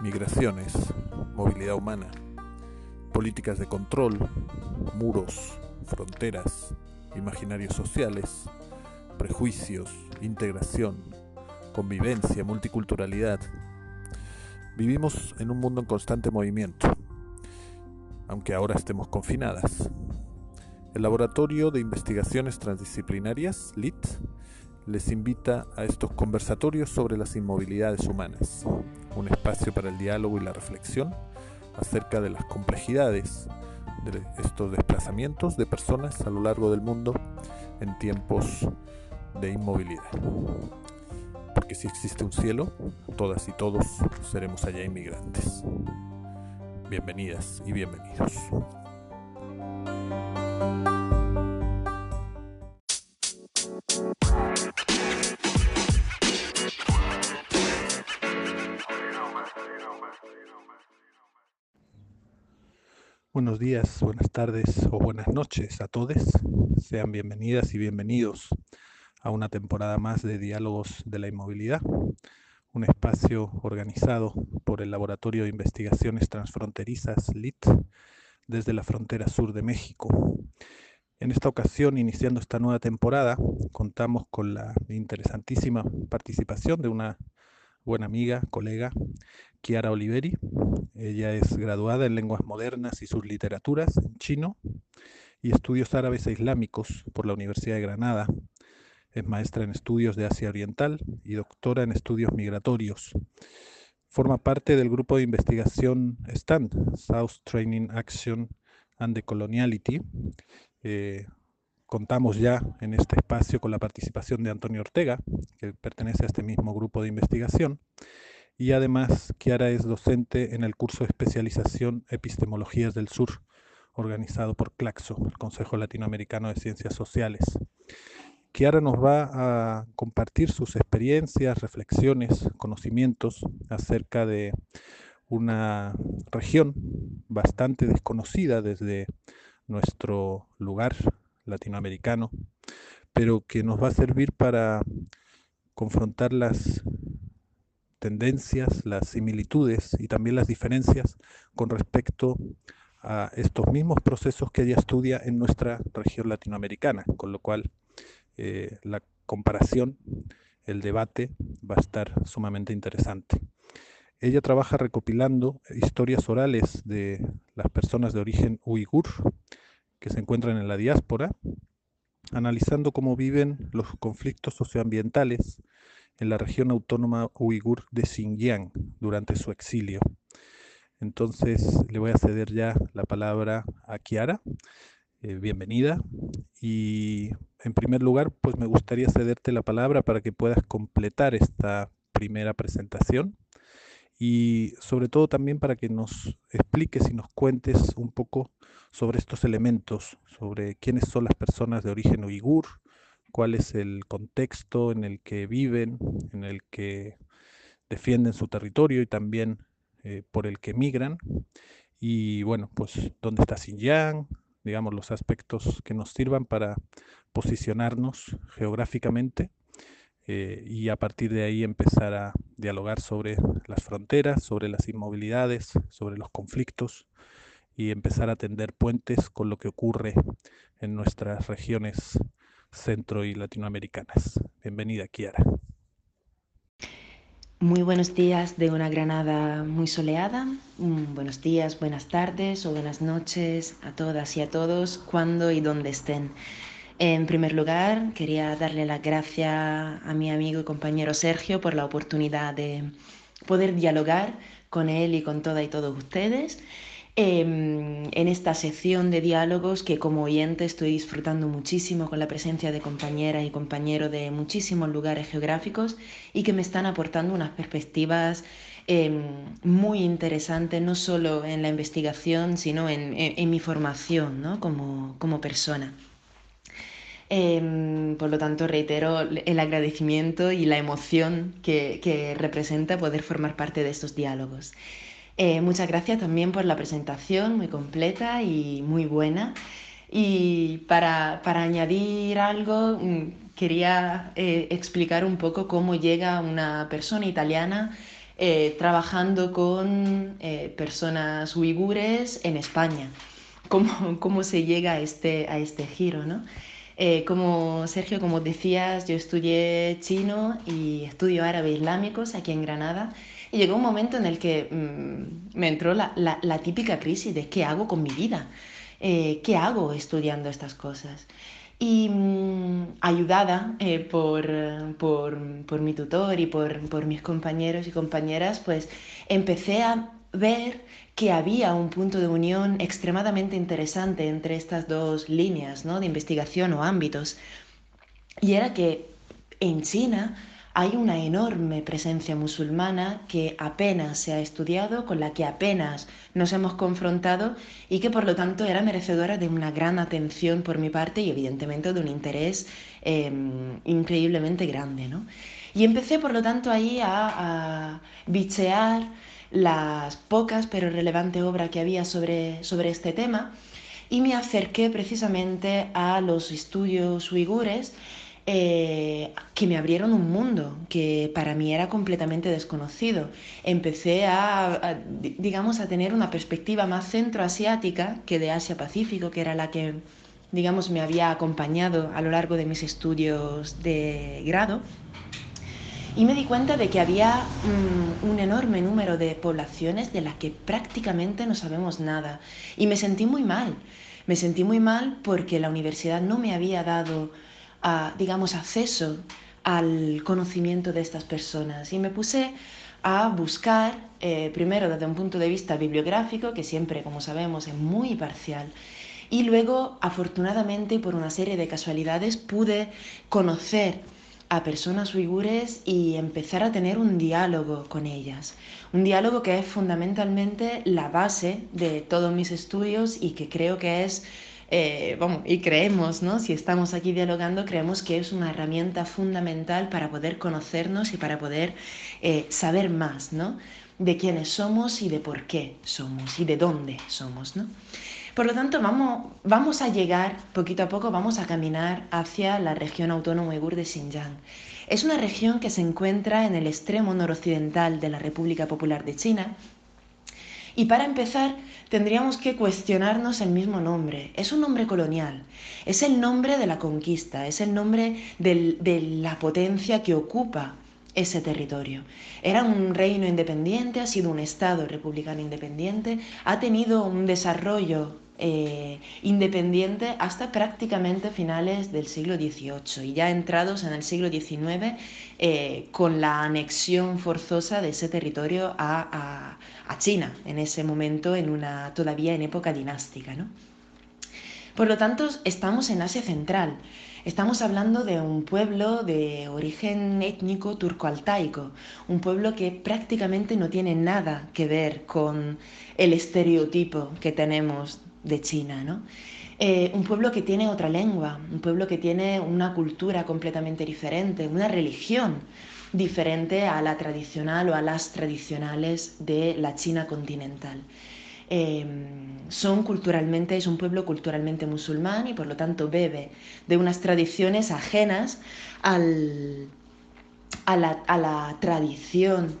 migraciones, movilidad humana, políticas de control, muros, fronteras, imaginarios sociales, prejuicios, integración, convivencia, multiculturalidad. Vivimos en un mundo en constante movimiento, aunque ahora estemos confinadas. El Laboratorio de Investigaciones Transdisciplinarias, LIT, les invita a estos conversatorios sobre las inmovilidades humanas, un espacio para el diálogo y la reflexión acerca de las complejidades de estos desplazamientos de personas a lo largo del mundo en tiempos de inmovilidad. Porque si existe un cielo, todas y todos seremos allá inmigrantes. Bienvenidas y bienvenidos. Buenos días, buenas tardes o buenas noches a todos. Sean bienvenidas y bienvenidos a una temporada más de Diálogos de la Inmovilidad, un espacio organizado por el Laboratorio de Investigaciones Transfronterizas LIT desde la frontera sur de México. En esta ocasión, iniciando esta nueva temporada, contamos con la interesantísima participación de una buena amiga, colega, Chiara Oliveri. Ella es graduada en lenguas modernas y sus literaturas en chino y estudios árabes e islámicos por la Universidad de Granada. Es maestra en estudios de Asia Oriental y doctora en estudios migratorios. Forma parte del grupo de investigación STAND, South Training Action and Decoloniality. Eh, contamos ya en este espacio con la participación de Antonio Ortega, que pertenece a este mismo grupo de investigación y además Kiara es docente en el curso de especialización Epistemologías del Sur, organizado por CLACSO, el Consejo Latinoamericano de Ciencias Sociales. Kiara nos va a compartir sus experiencias, reflexiones, conocimientos acerca de una región bastante desconocida desde nuestro lugar latinoamericano, pero que nos va a servir para confrontar las tendencias, las similitudes y también las diferencias con respecto a estos mismos procesos que ella estudia en nuestra región latinoamericana, con lo cual eh, la comparación, el debate va a estar sumamente interesante. Ella trabaja recopilando historias orales de las personas de origen uigur que se encuentran en la diáspora, analizando cómo viven los conflictos socioambientales en la región autónoma uigur de Xinjiang durante su exilio. Entonces le voy a ceder ya la palabra a Kiara. Eh, bienvenida. Y en primer lugar, pues me gustaría cederte la palabra para que puedas completar esta primera presentación y sobre todo también para que nos expliques y nos cuentes un poco sobre estos elementos, sobre quiénes son las personas de origen uigur, cuál es el contexto en el que viven, en el que defienden su territorio y también eh, por el que migran. Y bueno, pues dónde está Xinjiang, digamos los aspectos que nos sirvan para posicionarnos geográficamente eh, y a partir de ahí empezar a dialogar sobre las fronteras, sobre las inmovilidades, sobre los conflictos y empezar a tender puentes con lo que ocurre en nuestras regiones centro y latinoamericanas. Bienvenida, Kiara. Muy buenos días de una Granada muy soleada. Mm, buenos días, buenas tardes o buenas noches a todas y a todos, cuando y donde estén. En primer lugar, quería darle las gracias a mi amigo y compañero Sergio por la oportunidad de poder dialogar con él y con todas y todos ustedes Em, en esta sección de diálogos que como oyente estoy disfrutando muchísimo con la presencia de compañeras y compañeros de muchísimos lugares geográficos y que me están aportando unas perspectivas em, muy interesantes, no solo en la investigación, sino en, mi formación como, persona. Em, por lo tanto, reitero el agradecimiento y la emoción que representa poder formar parte de estos diálogos. Eh, muchas gracias también por la presentación, muy completa y muy buena. Y para, añadir algo, mm, quería eh, explicar un poco cómo llega una persona italiana eh, trabajando con eh, personas uigures en España. ¿Cómo, cómo se llega a este, a este giro? ¿no? Eh, como Sergio, como decías, yo estudié chino y estudio árabe islámicos aquí en Granada. Y llegó un momento en el que mm, me entró la, la, típica crisis de qué hago con mi vida, eh, qué hago estudiando estas cosas. Y mmm, ayudada eh, por, por, por, mi tutor y por, por mis compañeros y compañeras, pues empecé a ver que había un punto de unión extremadamente interesante entre estas dos líneas ¿no? de investigación o ámbitos. Y era que en China hay una enorme presencia musulmana que apenas se ha estudiado, con la que apenas nos hemos confrontado y que por lo tanto era merecedora de una gran atención por mi parte y evidentemente de un interés eh, increíblemente grande. ¿no? Y empecé por lo tanto ahí a, a bichear las pocas pero relevante obra que había sobre, sobre este tema y me acerqué precisamente a los estudios uigures eh, que me abrieron un mundo que para mí era completamente desconocido. Empecé a, a, digamos, a tener una perspectiva más centroasiática que de Asia-Pacífico, que era la que, digamos, me había acompañado a lo largo de mis estudios de grado y me di cuenta de que había um, un enorme número de poblaciones de las que prácticamente no sabemos nada. Y me sentí muy mal. Me sentí muy mal porque la universidad no me había dado, uh, digamos, acceso al conocimiento de estas personas. Y me puse a buscar, eh, primero desde un punto de vista bibliográfico, que siempre, como sabemos, es muy parcial, y luego, afortunadamente, por una serie de casualidades, pude conocer a personas uigures y empezar a tener un diálogo con ellas. Un diálogo que es fundamentalmente la base de todos mis estudios y que creo que es, eh, bueno, y creemos, ¿no? Si estamos aquí dialogando, creemos que es una herramienta fundamental para poder conocernos y para poder eh, saber más, ¿no? De quiénes somos y de por qué somos y de dónde somos, ¿no? Por lo tanto, vamos, vamos a llegar poquito a poco, vamos a caminar hacia la región autónoma uigur de Xinjiang. Es una región que se encuentra en el extremo noroccidental de la República Popular de China. Y para empezar, tendríamos que cuestionarnos el mismo nombre. Es un nombre colonial, es el nombre de la conquista, es el nombre de la potencia que ocupa ese territorio. Era un reino independiente, ha sido un Estado republicano independiente, ha tenido un desarrollo eh, independiente hasta prácticamente finales del siglo XVIII y ya entrados en el siglo XIX eh, con la anexión forzosa de ese territorio a, China, en ese momento en una, todavía en época dinástica. ¿no? Por lo tanto, estamos en Asia Central. Estamos hablando de un pueblo de origen étnico turco-altaico, un pueblo que prácticamente no tiene nada que ver con el estereotipo que tenemos de China, ¿no? Eh, un pueblo que tiene otra lengua, un pueblo que tiene una cultura completamente diferente, una religión diferente a la tradicional o a las tradicionales de la China continental. Eh, son culturalmente, es un pueblo culturalmente musulmán y por lo tanto bebe de unas tradiciones ajenas al, a, la, a la tradición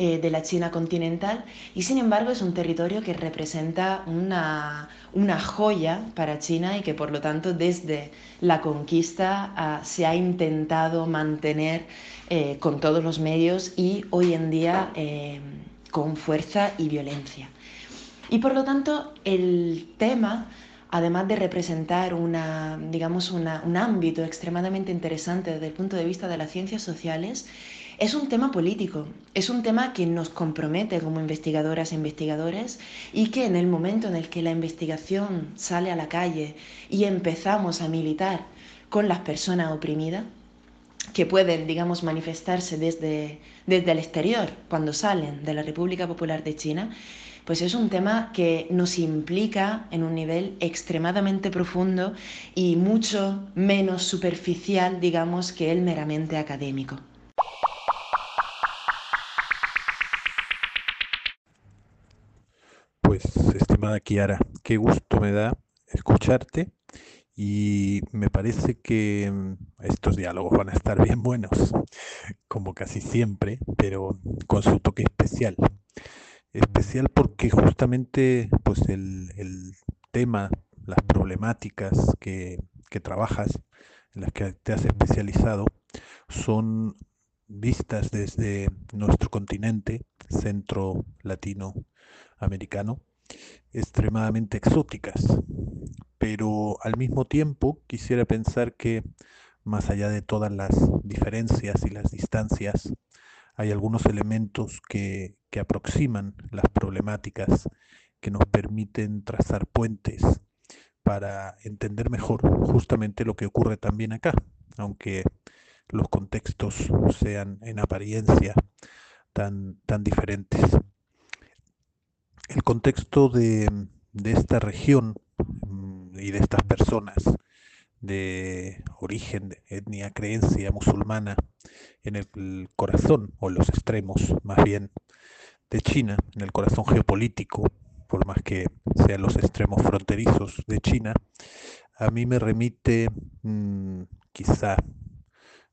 eh, de la China continental y sin embargo es un territorio que representa una, una joya para China y que por lo tanto desde la conquista uh, se ha intentado mantener eh, con todos los medios y hoy en día eh, con fuerza y violencia. Y por lo tanto el tema además de representar una, digamos, una, un ámbito extremadamente interesante desde el punto de vista de las ciencias sociales, es un tema político, es un tema que nos compromete como investigadoras e investigadores y que en el momento en el que la investigación sale a la calle y empezamos a militar con las personas oprimidas, que pueden, digamos, manifestarse desde, desde el exterior cuando salen de la República Popular de China, pues es un tema que nos implica en un nivel extremadamente profundo y mucho menos superficial, digamos, que el meramente académico. Pues, estimada Kiara, qué gusto me da escucharte y me parece que mm, estos diálogos van a estar bien buenos. como casi siempre, pero con su toque especial. Especial porque justamente pues el, el tema, las problemáticas que, que trabajas, en las que te has especializado, son vistas desde nuestro continente centro latinoamericano, extremadamente exóticas. Pero al mismo tiempo quisiera pensar que más allá de todas las diferencias y las distancias, hay algunos elementos que, que aproximan las problemáticas, que nos permiten trazar puentes para entender mejor justamente lo que ocurre también acá, aunque los contextos sean en apariencia tan, tan diferentes. El contexto de, de esta región mm, y de estas personas de origen, etnia, creencia musulmana en el corazón o los extremos más bien de China, en el corazón geopolítico, por más que sean los extremos fronterizos de China, a mí me remite mmm, quizá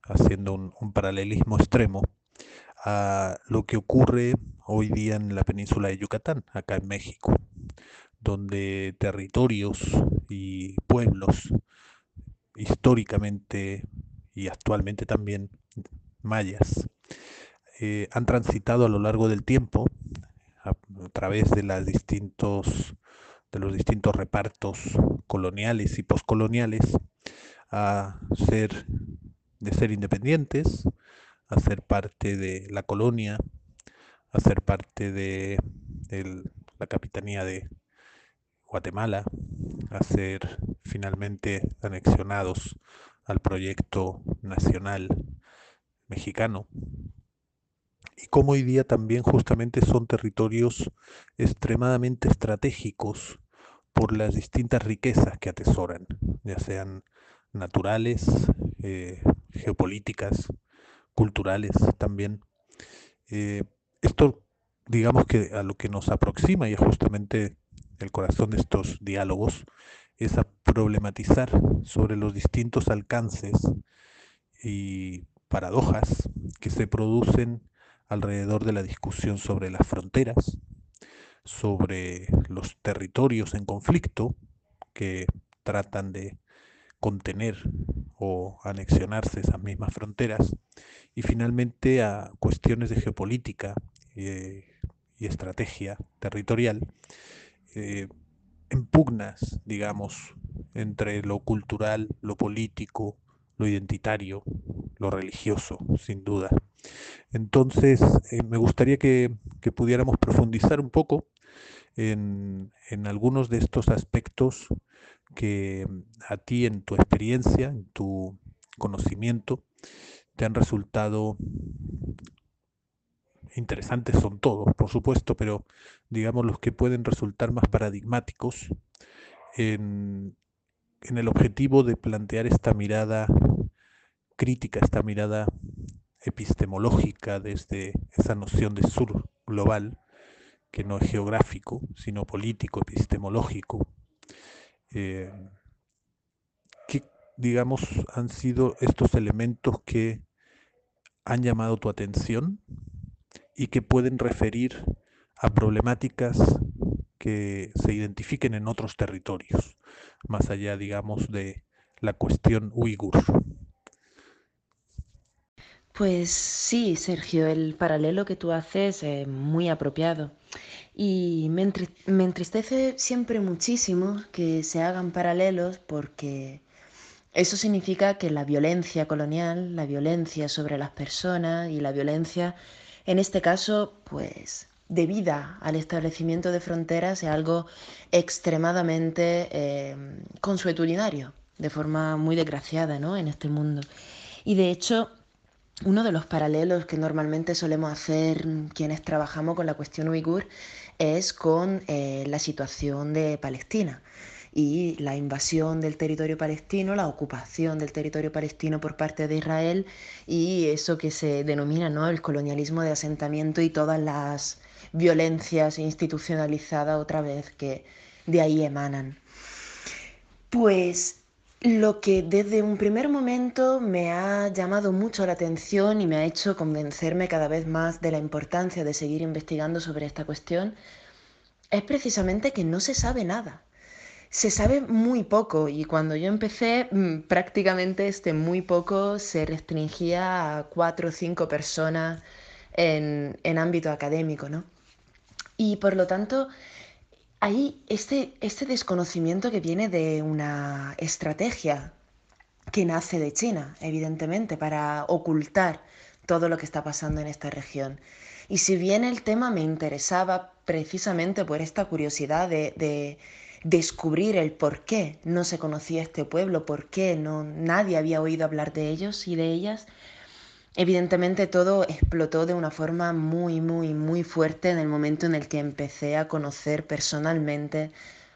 haciendo un, paralelismo extremo a lo que ocurre hoy día en la península de Yucatán, acá en México, donde territorios y pueblos históricamente y actualmente también mayas, eh, han transitado a lo largo del tiempo a, través de, de los distintos repartos coloniales y poscoloniales a ser de ser independientes, a ser parte de la colonia, a ser parte de la capitanía de Guatemala, a ser finalmente anexionados al proyecto nacional mexicano. Y como hoy día también justamente son territorios extremadamente estratégicos por las distintas riquezas que atesoran, ya sean naturales, eh, geopolíticas, culturales también. Eh, esto, digamos que a lo que nos aproxima y es justamente el corazón de estos diálogos, es a problematizar sobre los distintos alcances y paradojas que se producen alrededor de la discusión sobre las fronteras, sobre los territorios en conflicto que tratan de contener o anexionarse esas mismas fronteras, y finalmente a cuestiones de geopolítica eh, y estrategia territorial eh, en pugnas, digamos, entre lo cultural, lo político, lo identitario, lo religioso, sin duda. Entonces, eh, me gustaría que, que, pudiéramos profundizar un poco en, en, algunos de estos aspectos que a ti en tu experiencia, en tu conocimiento, te han resultado interesantes son todos, por supuesto, pero digamos los que pueden resultar más paradigmáticos en, el objetivo de plantear esta mirada crítica, esta mirada epistemológica desde esa noción de sur global, que no es geográfico, sino político, epistemológico. Eh, ¿Qué, digamos, han sido estos elementos que han llamado tu atención y que pueden referir a problemáticas que se identifiquen en otros territorios, más allá, digamos, de la cuestión uigur. Pues sí, Sergio, el paralelo que tú haces es muy apropiado. Y me, entristece siempre muchísimo que se hagan paralelos porque eso significa que la violencia colonial, la violencia sobre las personas y la violencia en este caso, pues debida al establecimiento de fronteras es algo extremadamente eh, consuetudinario, de forma muy desgraciada ¿no? en este mundo. Y de hecho, uno de los paralelos que normalmente solemos hacer quienes trabajamos con la cuestión uigur es con eh, la situación de Palestina y la invasión del territorio palestino, la ocupación del territorio palestino por parte de Israel y eso que se denomina ¿no? el colonialismo de asentamiento y todas las violencias institucionalizadas otra vez que de ahí emanan. Pues Lo que desde un primer momento me ha llamado mucho la atención y me ha hecho convencerme cada vez más de la importancia de seguir investigando sobre esta cuestión es precisamente que no se sabe nada. Se sabe muy poco y cuando yo empecé mm, prácticamente este muy poco se restringía a cuatro o cinco personas en, en ámbito académico, ¿no? Y por lo tanto, hay este, este desconocimiento que viene de una estrategia que nace de China, evidentemente, para ocultar todo lo que está pasando en esta región. Y si bien el tema me interesaba precisamente por esta curiosidad de descubrir el por qué no se conocía este pueblo, por qué no, nadie había oído hablar de ellos y de ellas, Evidentemente todo explotó de una forma muy, muy, muy fuerte en el momento en el que empecé a conocer personalmente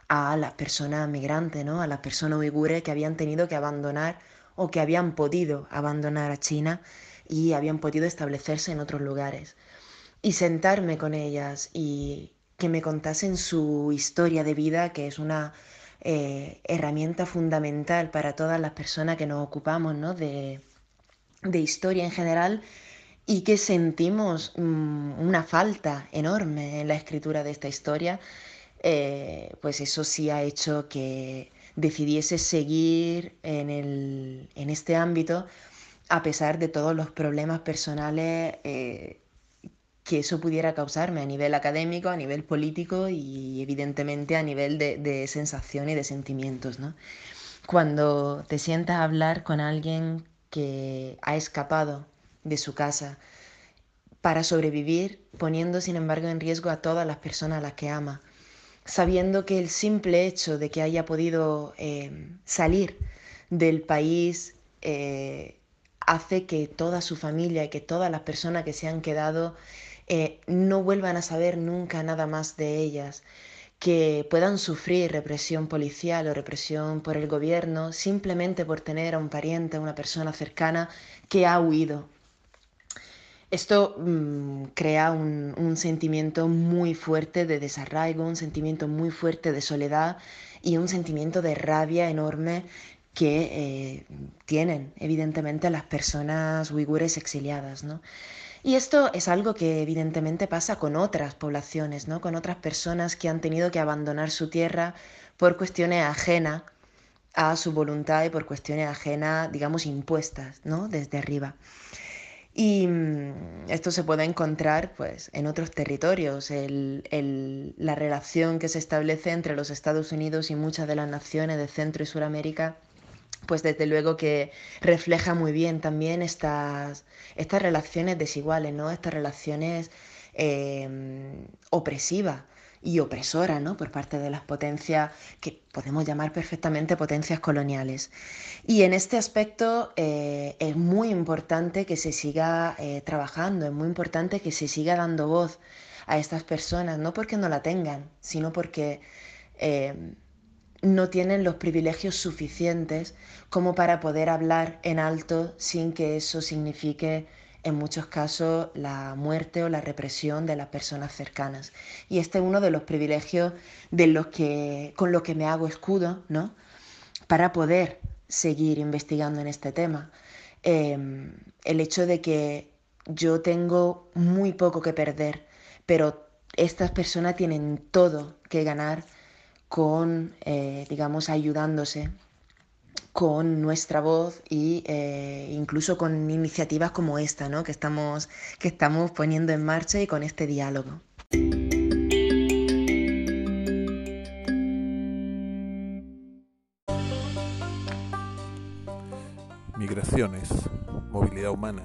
a las personas migrantes, ¿no? a las personas uigures que habían tenido que abandonar o que habían podido abandonar a China y habían podido establecerse en otros lugares. Y sentarme con ellas y que me contasen su historia de vida, que es una eh, herramienta fundamental para todas las personas que nos ocupamos ¿no? de, de historia en general y que sentimos mm, una falta enorme en la escritura de esta historia, eh, pues eso sí ha hecho que decidiese seguir en, en este ámbito a pesar de todos los problemas personales eh, que eso pudiera causarme a nivel académico, a nivel político y evidentemente a nivel de, de sensación y de sentimientos. ¿no? Cuando te sientas a hablar con alguien que ha escapado de su casa para sobrevivir, poniendo sin embargo en riesgo a todas las personas a las que ama, sabiendo que el simple hecho de que haya podido eh, salir del país eh, hace que toda su familia y que todas las personas que se han quedado eh, no vuelvan a saber nunca nada más de ellas que puedan sufrir represión policial o represión por el gobierno simplemente por tener a un pariente, a una persona cercana que ha huido. Esto mm, crea un, sentimiento muy fuerte de desarraigo, un sentimiento muy fuerte de soledad y un sentimiento de rabia enorme que eh, tienen evidentemente las personas uigures exiliadas. ¿no? Y esto es algo que evidentemente pasa con otras poblaciones, ¿no? con otras personas que han tenido que abandonar su tierra por cuestiones ajenas a su voluntad y por cuestiones ajenas, digamos, impuestas ¿no? desde arriba. Y mm, esto se puede encontrar pues, en otros territorios. la relación que se establece entre los Estados Unidos y muchas de las naciones de Centro y Suramérica pues desde luego que refleja muy bien también estas, estas relaciones desiguales, ¿no? Estas relaciones em, opresivas y opresoras, ¿no? Por parte de las potencias que podemos llamar perfectamente potencias coloniales. Y en este aspecto eh, es muy importante que se siga eh, trabajando, es muy importante que se siga dando voz a estas personas, no porque no la tengan, sino porque em, no tienen los privilegios suficientes como para poder hablar en alto sin que eso signifique en muchos casos la muerte o la represión de las personas cercanas. Y este es uno de los privilegios de los que, con los que me hago escudo, ¿no? Para poder seguir investigando en este tema. Em, el hecho de que yo tengo muy poco que perder, pero estas personas tienen todo que ganar con, eh, digamos, ayudándose con nuestra voz e incluso con iniciativas como esta ¿no? que, estamos, que estamos poniendo en marcha y con este diálogo. Migraciones, movilidad humana,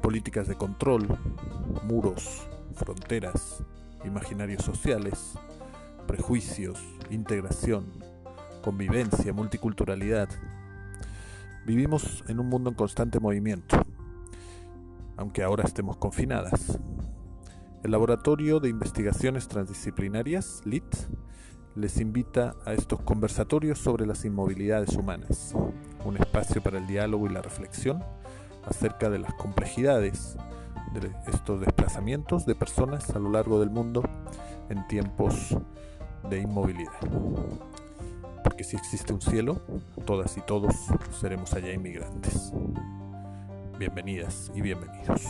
políticas de control, muros, fronteras, imaginarios sociales, prejuicios, integración, convivencia, multiculturalidad. Vivimos en un mundo en constante movimiento, aunque ahora estemos confinadas. El Laboratorio de Investigaciones Transdisciplinarias, LIT, les invita a estos conversatorios sobre las inmovilidades humanas, un espacio para el diálogo y la reflexión acerca de las complejidades de estos desplazamientos de personas a lo largo del mundo en tiempos de inmovilidad que si existe un cielo, todas y todos seremos allá inmigrantes. Bienvenidas y bienvenidos.